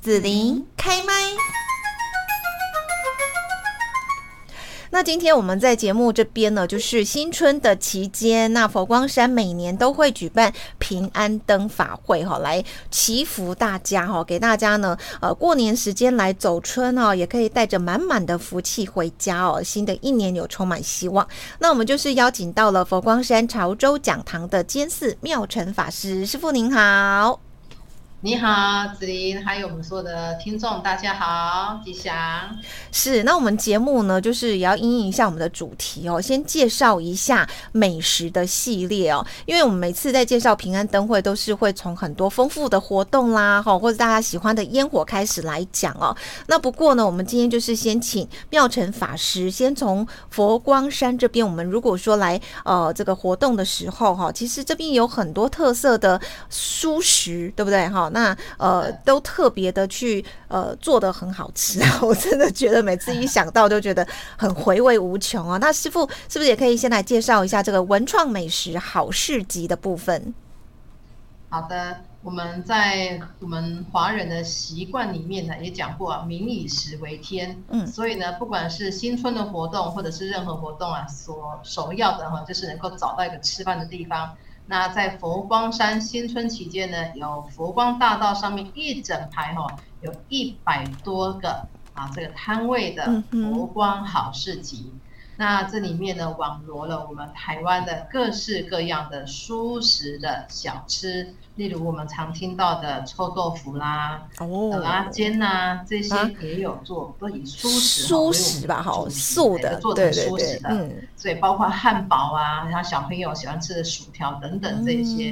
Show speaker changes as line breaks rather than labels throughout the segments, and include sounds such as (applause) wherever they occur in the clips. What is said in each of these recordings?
紫琳开麦。那今天我们在节目这边呢，就是新春的期间，那佛光山每年都会举办平安灯法会哈，来祈福大家哈，给大家呢，呃，过年时间来走春哦，也可以带着满满的福气回家哦，新的一年有充满希望。那我们就是邀请到了佛光山潮州讲堂的监寺妙成法师师傅，您好。
你好，子琳，还有我们所有的听众，大家好，吉祥。
是，那我们节目呢，就是也要应应一下我们的主题哦，先介绍一下美食的系列哦，因为我们每次在介绍平安灯会，都是会从很多丰富的活动啦，哈，或者大家喜欢的烟火开始来讲哦。那不过呢，我们今天就是先请妙成法师，先从佛光山这边，我们如果说来呃这个活动的时候哈，其实这边有很多特色的蔬食，对不对哈？那呃，都特别的去呃做的很好吃啊！(laughs) 我真的觉得每次一想到就觉得很回味无穷啊。那师傅是不是也可以先来介绍一下这个文创美食好市集的部分？
好的，我们在我们华人的习惯里面呢，也讲过啊，民以食为天。嗯，所以呢，不管是新春的活动，或者是任何活动啊，所首要的哈，就是能够找到一个吃饭的地方。那在佛光山新春期间呢，有佛光大道上面一整排哈，有一百多个啊这个摊位的佛光好市集。那这里面呢，网罗了我们台湾的各式各样的蔬食的小吃，例如我们常听到的臭豆腐啦、哦、拉煎呐，这些也有做，都以蔬食
蔬食吧，好素的，
做成蔬食的，嗯，所以包括汉堡啊，然后小朋友喜欢吃的薯条等等这些。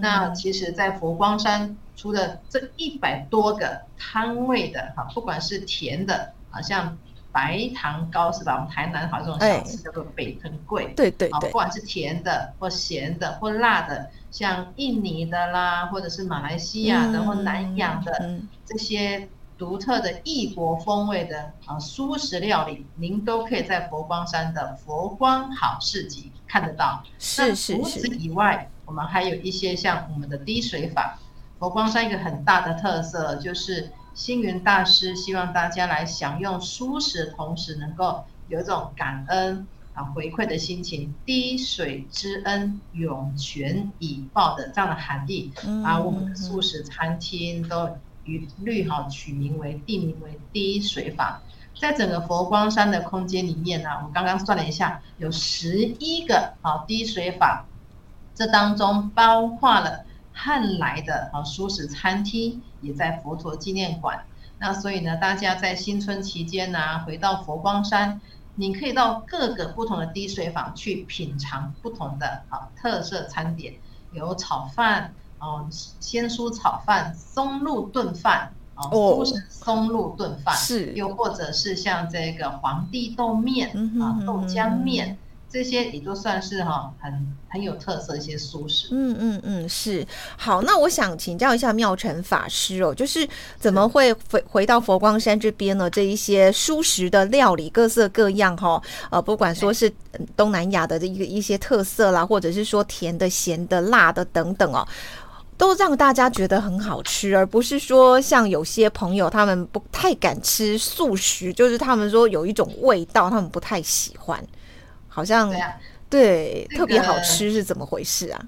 那其实，在佛光山除了这一百多个摊位的哈，不管是甜的，好像。白糖糕是吧？我们台南好这种小吃叫做北藤贵，
对对对，
不管是甜的或咸的或辣的，像印尼的啦，或者是马来西亚的或南洋的这些独特的异国风味的啊素食料理，您都可以在佛光山的佛光好市集看得到。
是是是。除
此以外，我们还有一些像我们的滴水法，佛光山一个很大的特色就是。星云大师希望大家来享用舒食同时，能够有一种感恩啊回馈的心情，滴水之恩涌泉以报的这样的含义，把我们的素食餐厅都一律哈取名为地名为滴水法。在整个佛光山的空间里面呢，我们刚刚算了一下，有十一个啊滴水法，这当中包括了。汉来的啊，素食餐厅也在佛陀纪念馆。那所以呢，大家在新春期间呢，回到佛光山，你可以到各个不同的滴水坊去品尝不同的啊特色餐点，有炒饭哦，鲜蔬炒饭、松露炖饭哦，松露炖饭
是，
又或者是像这个皇帝豆面啊，豆浆面。这些也都算是哈很很有特色一些素食。
嗯嗯嗯，是好。那我想请教一下妙成法师哦，就是怎么会回回到佛光山这边呢？这一些素食的料理各色各样哈，呃，不管说是东南亚的一个一些特色啦，或者是说甜的、咸的、辣的等等哦，都让大家觉得很好吃，而不是说像有些朋友他们不太敢吃素食，就是他们说有一种味道，他们不太喜欢。好像对特别好吃是怎么回事啊？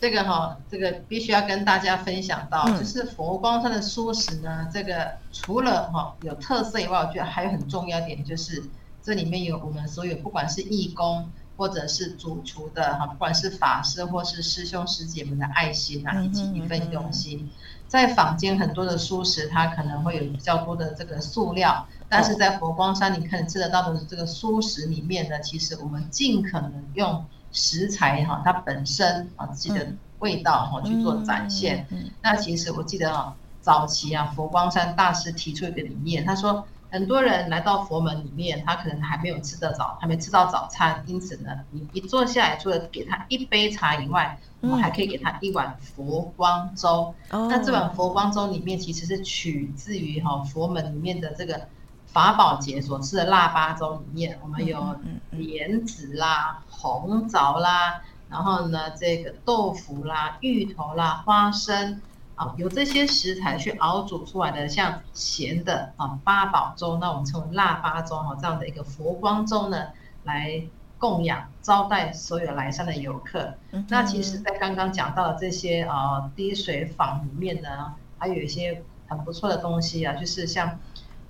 这个哈，这个必须要跟大家分享到，就是佛光山的素食呢，这个除了哈有特色以外，我觉得还有很重要点，就是这里面有我们所有不管是义工或者是主厨的哈，不管是法师或是师兄师姐们的爱心啊，以及一份用心。在坊间很多的素食，它可能会有比较多的这个塑料，但是在佛光山你可能吃得到的这个素食里面呢，其实我们尽可能用食材哈，它本身啊自己的味道哈去做展现。那其实我记得啊，早期啊佛光山大师提出一个理念，他说。很多人来到佛门里面，他可能还没有吃得早，还没吃到早餐，因此呢，你一坐下来，除了给他一杯茶以外，我们还可以给他一碗佛光粥。那这碗佛光粥里面其实是取自于哈佛门里面的这个法宝节所吃的腊八粥里面，我们有莲子啦、红枣啦，然后呢这个豆腐啦、芋头啦、花生。啊，有这些食材去熬煮出来的，像咸的啊八宝粥，那我们称为腊八粥哈，这样的一个佛光粥呢，来供养招待所有来山的游客。那其实，在刚刚讲到的这些啊滴水坊里面呢，还有一些很不错的东西啊，就是像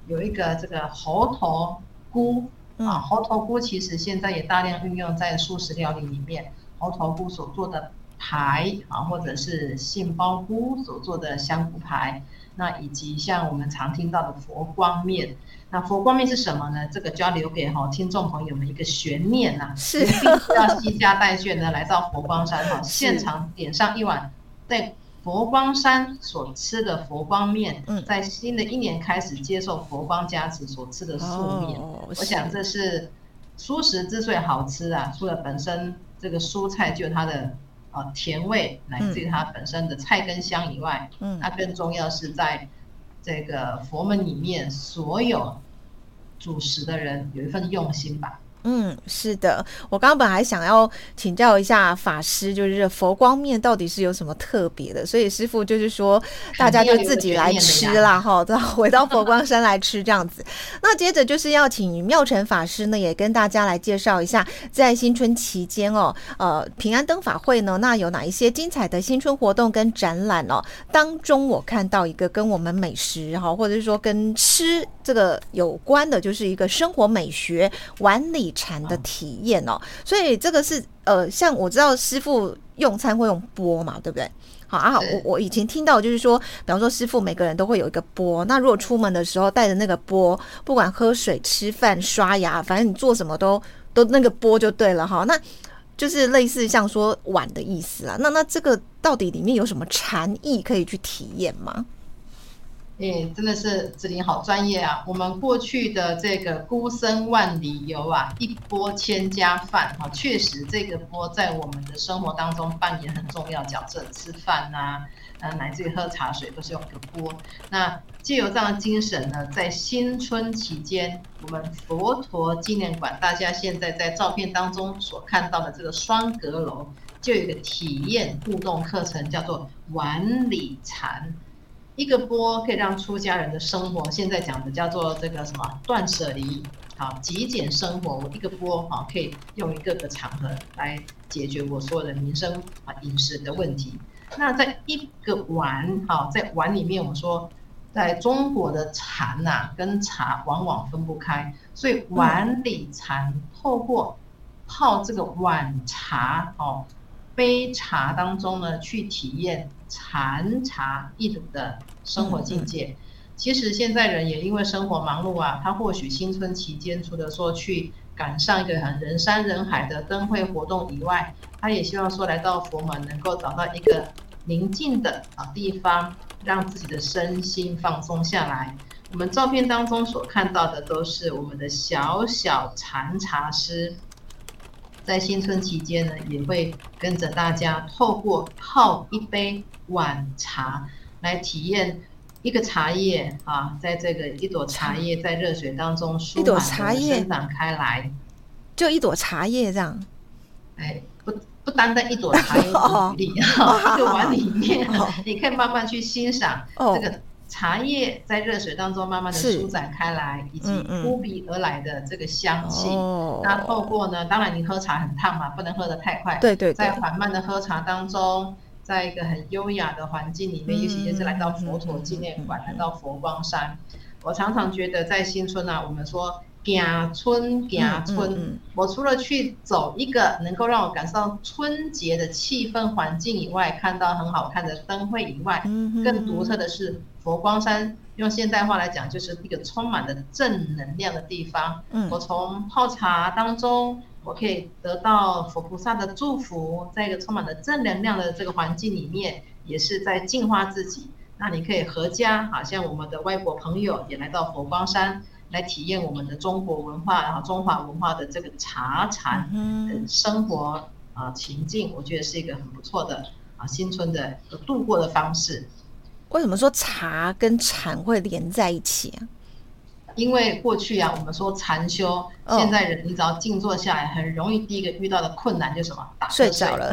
有一个这个猴头菇啊，猴头菇其实现在也大量运用在素食料理里面，猴头菇所做的。排啊，或者是杏鲍菇所做的香菇牌，那以及像我们常听到的佛光面，那佛光面是什么呢？这个就要留给哈听众朋友们一个悬念呐，
是。
要西家带眷呢来到佛光山哈，(laughs) 现场点上一碗在佛光山所吃的佛光面，嗯。在新的一年开始接受佛光加持所吃的素面，我想这是素食之所以好吃啊，除了本身这个蔬菜就它的。啊，甜味来自于它本身的菜根香以外，嗯，那更重要是在这个佛门里面，所有主食的人有一份用心吧。
嗯，是的，我刚刚本来想要请教一下法师，就是佛光面到底是有什么特别的？所以师傅就是说，大家就自己来吃啦，(laughs) 哈，再回到佛光山来吃这样子。那接着就是要请妙成法师呢，也跟大家来介绍一下，在新春期间哦，呃，平安灯法会呢，那有哪一些精彩的新春活动跟展览哦？当中我看到一个跟我们美食哈，或者是说跟吃这个有关的，就是一个生活美学碗里。禅的体验哦，所以这个是呃，像我知道师傅用餐会用钵嘛，对不对？好啊，我我以前听到就是说，比方说师傅每个人都会有一个钵，那如果出门的时候带着那个钵，不管喝水、吃饭、刷牙，反正你做什么都都那个钵就对了哈。那就是类似像说碗的意思啊。那那这个到底里面有什么禅意可以去体验吗？
哎，真的是子林好专业啊！我们过去的这个孤身万里游啊，一钵千家饭哈，确实这个钵在我们的生活当中扮演很重要角色。吃饭呐，呃，乃至于喝茶水都是用个钵。那借由这样的精神呢，在新春期间，我们佛陀纪念馆，大家现在在照片当中所看到的这个双阁楼，就有一个体验互动课程，叫做碗里禅。一个波可以让出家人的生活，现在讲的叫做这个什么断舍离，好极简生活。我一个波好可以用一个个场合来解决我所有的民生啊饮食的问题。那在一个碗好在碗里面，我们说在中国的禅呐跟茶往往分不开，所以碗里禅透过泡这个碗茶哦。杯茶当中呢，去体验禅茶一种的生活境界。其实现在人也因为生活忙碌啊，他或许新春期间除了说去赶上一个很人山人海的灯会活动以外，他也希望说来到佛门能够找到一个宁静的啊地方，让自己的身心放松下来。我们照片当中所看到的都是我们的小小禅茶师。在新春期间呢，也会跟着大家透过泡一杯晚茶来体验一个茶叶啊，在这个一朵茶叶在热水当中舒缓的生长开来，
就一朵茶叶这样。
哎，不不单单一朵茶叶 (laughs) 一个 (laughs) 碗里面，(laughs) 你可以慢慢去欣赏这个。茶叶在热水当中慢慢的舒展开来，以及扑鼻而来的这个香气。那透过呢，当然你喝茶很烫嘛，不能喝得太快。
对对。
在缓慢的喝茶当中，在一个很优雅的环境里面，尤其是来到佛陀纪念馆，来到佛光山，我常常觉得在新村啊，我们说。行春，行春。我除了去走一个能够让我感受到春节的气氛环境以外，看到很好看的灯会以外，更独特的是佛光山。用现代化来讲，就是一个充满了正能量的地方。我从泡茶当中，我可以得到佛菩萨的祝福，在一个充满了正能量的这个环境里面，也是在净化自己。那你可以合家，好像我们的外国朋友也来到佛光山。来体验我们的中国文化，然后中华文化的这个茶禅生活啊情境，我觉得是一个很不错的啊新春的度过的方式。
为什么说茶跟禅会连在一起啊？
因为过去啊，我们说禅修，现在人你只要静坐下来，很容易第一个遇到的困难就是什么？
睡着了，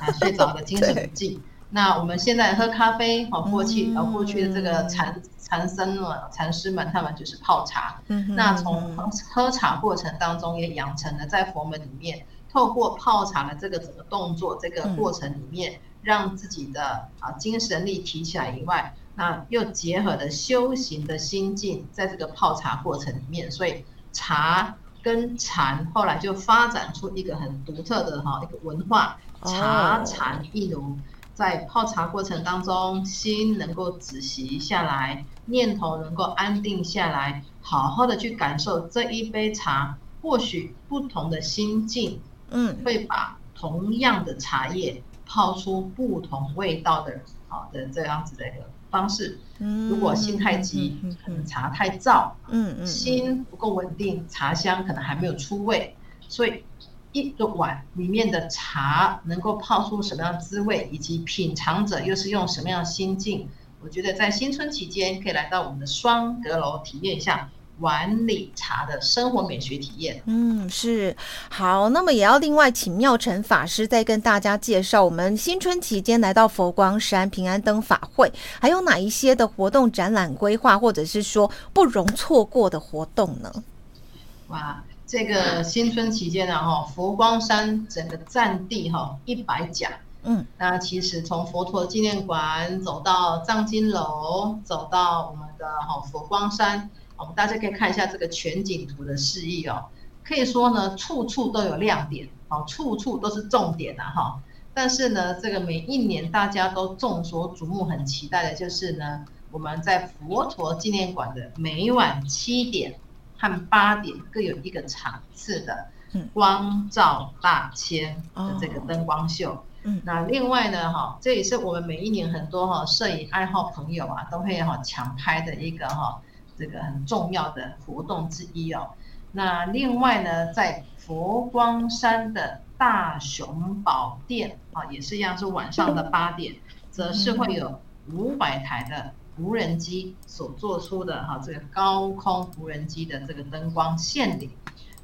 啊，(laughs) 睡着了，精神不 (laughs) 济。那我们现在喝咖啡，哦，过去呃过去的这个禅禅僧们、禅师们，他们就是泡茶。那从喝茶过程当中，也养成了在佛门里面，透过泡茶的这个整个动作，这个过程里面，让自己的啊精神力提起来以外，那又结合了修行的心境，在这个泡茶过程里面，所以茶跟禅后来就发展出一个很独特的哈一个文化，茶禅一炉。在泡茶过程当中，心能够止息下来，念头能够安定下来，好好的去感受这一杯茶。或许不同的心境，嗯，会把同样的茶叶泡出不同味道的，好的这样子的一个方式。如果心太急，可能茶太燥，嗯嗯，心不够稳定，茶香可能还没有出味，所以。一个碗里面的茶能够泡出什么样滋味，以及品尝者又是用什么样的心境？我觉得在新春期间可以来到我们的双阁楼体验一下碗里茶的生活美学体验。
嗯，是好。那么也要另外请妙成法师再跟大家介绍我们新春期间来到佛光山平安灯法会，还有哪一些的活动展览规划，或者是说不容错过的活动呢？
哇！这个新春期间呢，哈，佛光山整个占地哈一百甲，嗯，那其实从佛陀纪念馆走到藏经楼，走到我们的哈佛光山，我们大家可以看一下这个全景图的示意哦，可以说呢，处处都有亮点，哦，处处都是重点啊，哈。但是呢，这个每一年大家都众所瞩目、很期待的就是呢，我们在佛陀纪念馆的每晚七点。和八点各有一个场次的光照大千的这个灯光秀。嗯，那另外呢，哈，这也是我们每一年很多哈摄影爱好朋友啊都会哈抢拍的一个哈这个很重要的活动之一哦。那另外呢，在佛光山的大雄宝殿啊，也是一样是晚上的八点，则是会有五百台的。无人机所做出的哈，这个高空无人机的这个灯光献礼，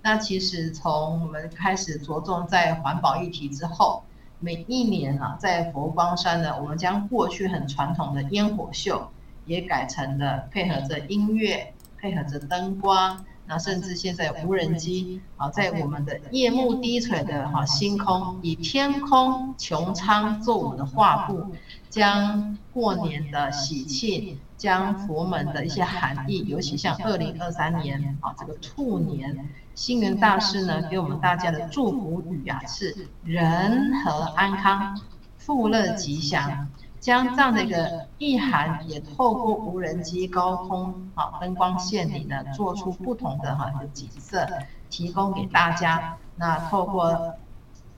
那其实从我们开始着重在环保议题之后，每一年啊，在佛光山呢，我们将过去很传统的烟火秀，也改成了配合着音乐，配合着灯光，那甚至现在无人机啊，在我们的夜幕低垂的哈星空，以天空穹苍做我们的画布。将过年的喜庆，将佛门的一些含义，尤其像二零二三年啊，这个兔年，星云大师呢给我们大家的祝福语啊是人和安康，富乐吉祥。将这样的一个意涵，也透过无人机高空啊灯光线里呢，做出不同的哈景色，提供给大家。那透过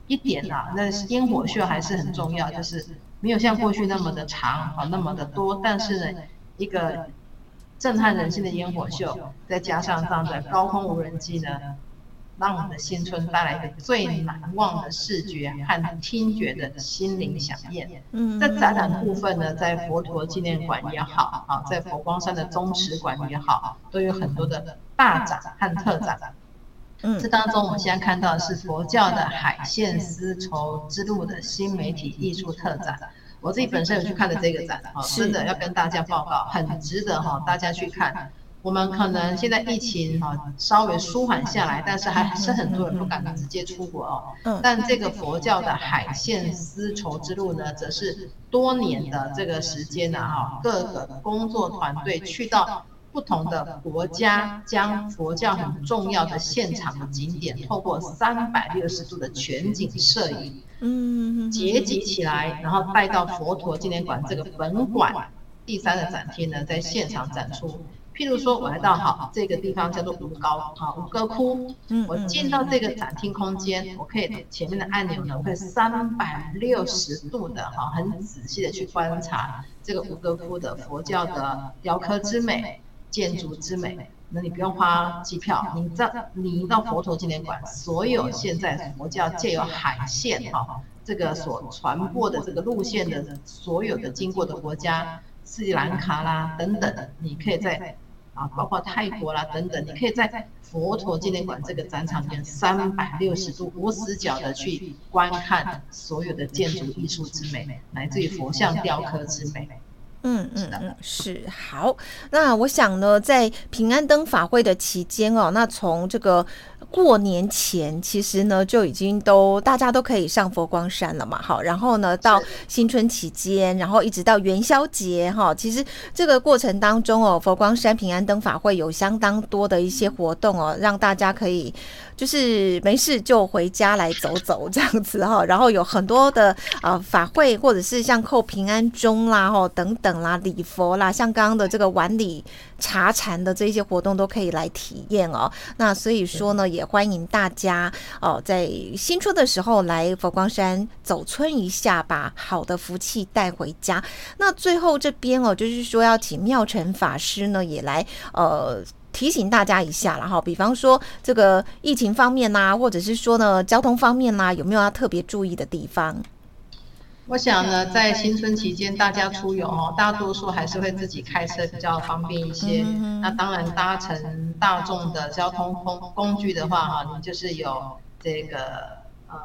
一点啊，那烟火秀还是很重要，就是。没有像过去那么的长啊，那么的多，但是呢，一个震撼人心的烟火秀，再加上这样的高空无人机呢，让我们的新春带来一个最难忘的视觉和听觉的心灵响宴。嗯，在展览部分呢，在佛陀纪念馆也好啊，在佛光山的宗祠馆也好，都有很多的大展和特展。嗯，这当中我们现在看到的是佛教的海线丝绸之路的新媒体艺术特展。我自己本身有去看的这个展，哈，真的要跟大家报告，很值得哈，大家去看。我们可能现在疫情啊稍微舒缓下来，但是还是很多人不敢直接出国哦。嗯。但这个佛教的海线丝绸之路呢，则是多年的这个时间呢，哈，各个工作团队去到。不同的国家将佛教很重要的现场的景点，透过三百六十度的全景摄影，嗯，结集起来，然后带到佛陀纪念馆这个本馆第三的展厅呢，在现场展出。譬如说，我来到好这个地方叫做五高啊五哥窟，我进到这个展厅空间，我可以前面的按钮呢，我可以三百六十度的哈，很仔细的去观察这个五哥窟的佛教的雕刻之美。建筑之美，那你不用花机票，你到你到佛陀纪念馆，所有现在佛教借由海线哈，这个所传播的这个路线的所有的经过的国家，斯里兰卡啦等等，你可以在啊，包括泰国啦等等，你可以在佛陀纪念馆这个展场里面三百六十度无死角的去观看所有的建筑艺术之美，来自于佛像雕刻之美。
嗯嗯嗯，是好。那我想呢，在平安灯法会的期间哦，那从这个。过年前其实呢就已经都大家都可以上佛光山了嘛，好，然后呢到新春期间，然后一直到元宵节哈，其实这个过程当中哦，佛光山平安灯法会有相当多的一些活动哦，让大家可以就是没事就回家来走走这样子哈，然后有很多的呃法会或者是像扣平安钟啦哈等等啦礼佛啦，像刚刚的这个晚礼茶禅的这些活动都可以来体验哦，那所以说呢也。欢迎大家哦，在新春的时候来佛光山走村一下，把好的福气带回家。那最后这边哦，就是说要请妙成法师呢，也来呃提醒大家一下了哈。比方说这个疫情方面呐，或者是说呢交通方面啦，有没有要特别注意的地方？
我想呢，在新春期间，大家出游哦，大多数还是会自己开车比较方便一些。那当然，搭乘大众的交通工工具的话，哈，你就是有这个呃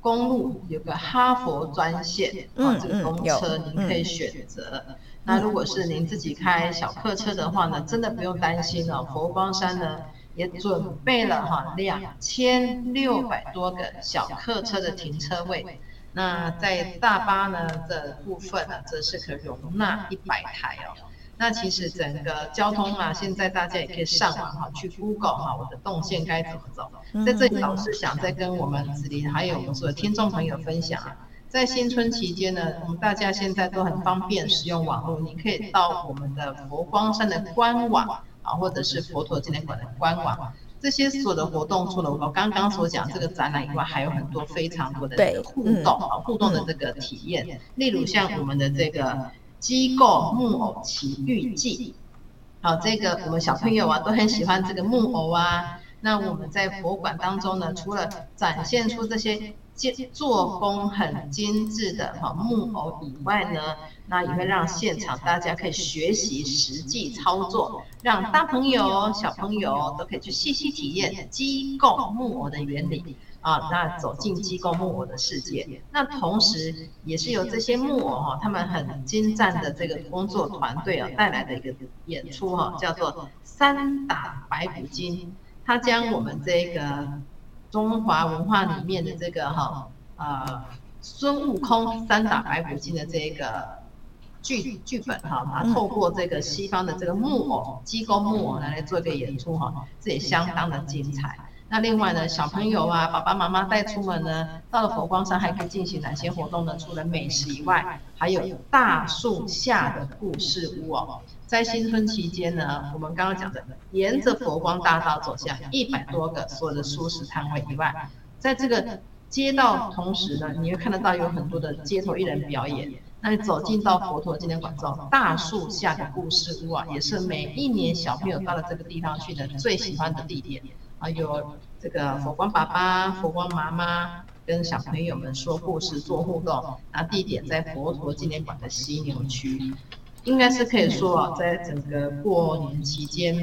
公路有个哈佛专线，啊，这个公车您可以选择。那如果是您自己开小客车的话呢，真的不用担心了。佛光山呢也准备了哈两千六百多个小客车的停车位。那在大巴呢的部分呢，则是可容纳一百台哦。那其实整个交通啊，现在大家也可以上网哈，去 Google 哈，我的动线该怎么走。在这里，老师想再跟我们子林还有我们所有听众朋友分享啊，在新春期间呢，我们大家现在都很方便使用网络，你可以到我们的佛光山的官网啊，或者是佛陀纪念馆的官网。这些所有的活动，除了我刚刚所讲这个展览以外，还有很多非常多的互动啊，互动的这个体验。例如像我们的这个机构木偶奇遇记，好，这个我们小朋友啊都很喜欢这个木偶啊。那我们在博物馆当中呢，除了展现出这些做工很精致的哈木偶以外呢，那也会让现场大家可以学习实际操作，让大朋友小朋友都可以去细细体验机构木偶的原理啊，那走进机构木偶的世界。那同时也是由这些木偶哈，他们很精湛的这个工作团队啊带来的一个演出哈，叫做三打白骨精。他将我们这个中华文化里面的这个哈呃孙悟空三打白骨精的这个剧剧本哈，它透过这个西方的这个木偶机构木偶来来做一个演出哈，这也相当的精彩。那另外呢，小朋友啊，爸爸妈妈带出门呢，到了佛光山还可以进行哪些活动呢？除了美食以外，还有大树下的故事屋哦。在新春期间呢，我们刚刚讲的，沿着佛光大道走下一百多个所有的素食摊位以外，在这个街道同时呢，你会看得到有很多的街头艺人表演。那你走进到佛陀纪念馆之后，大树下的故事屋啊，也是每一年小朋友到了这个地方去的最喜欢的地点啊，有这个佛光爸爸、佛光妈妈跟小朋友们说故事、做互动。那地点在佛陀纪念馆的犀牛区。应该是可以说啊，在整个过年期间，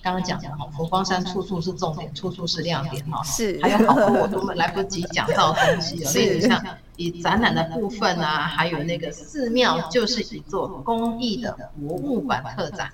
刚刚讲的哈，佛光山处处是重点，处处是亮点哈。
是。
还有好多我都来不及讲到的东西哦，例如像以展览的部分啊，还有那个寺庙就是一座公益的博物馆特展，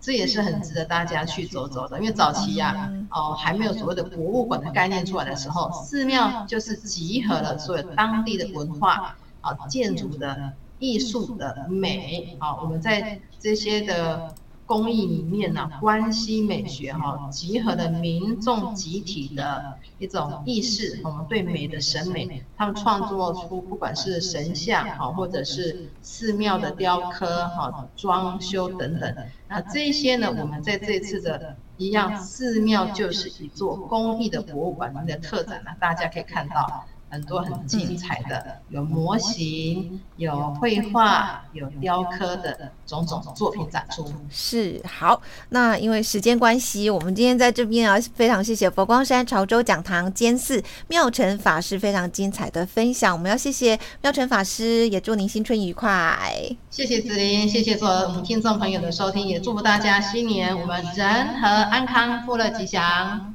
这也是很值得大家去走走的。因为早期呀，哦还没有所谓的博物馆的概念出来的时候，寺庙就是集合了所有当地的文化啊建筑的。艺术的美，啊，我们在这些的工艺里面呢，关系美学哈，集合了民众集体的一种意识，我们对美的审美，他们创作出不管是神像哈，或者是寺庙的雕刻哈，装修等等，那这些呢，我们在这次的一样寺庙就是一座公益的博物馆的特展呢，大家可以看到。很多很精彩的，有模型、有绘画、有雕刻的种种作品展出。
是好，那因为时间关系，我们今天在这边啊，非常谢谢佛光山潮州讲堂监寺妙成法师非常精彩的分享。我们要谢谢妙成法师，也祝您新春愉快。
谢谢子琳，谢谢所有我们听众朋友的收听，也祝福大家新年我们人和安康，富乐吉祥。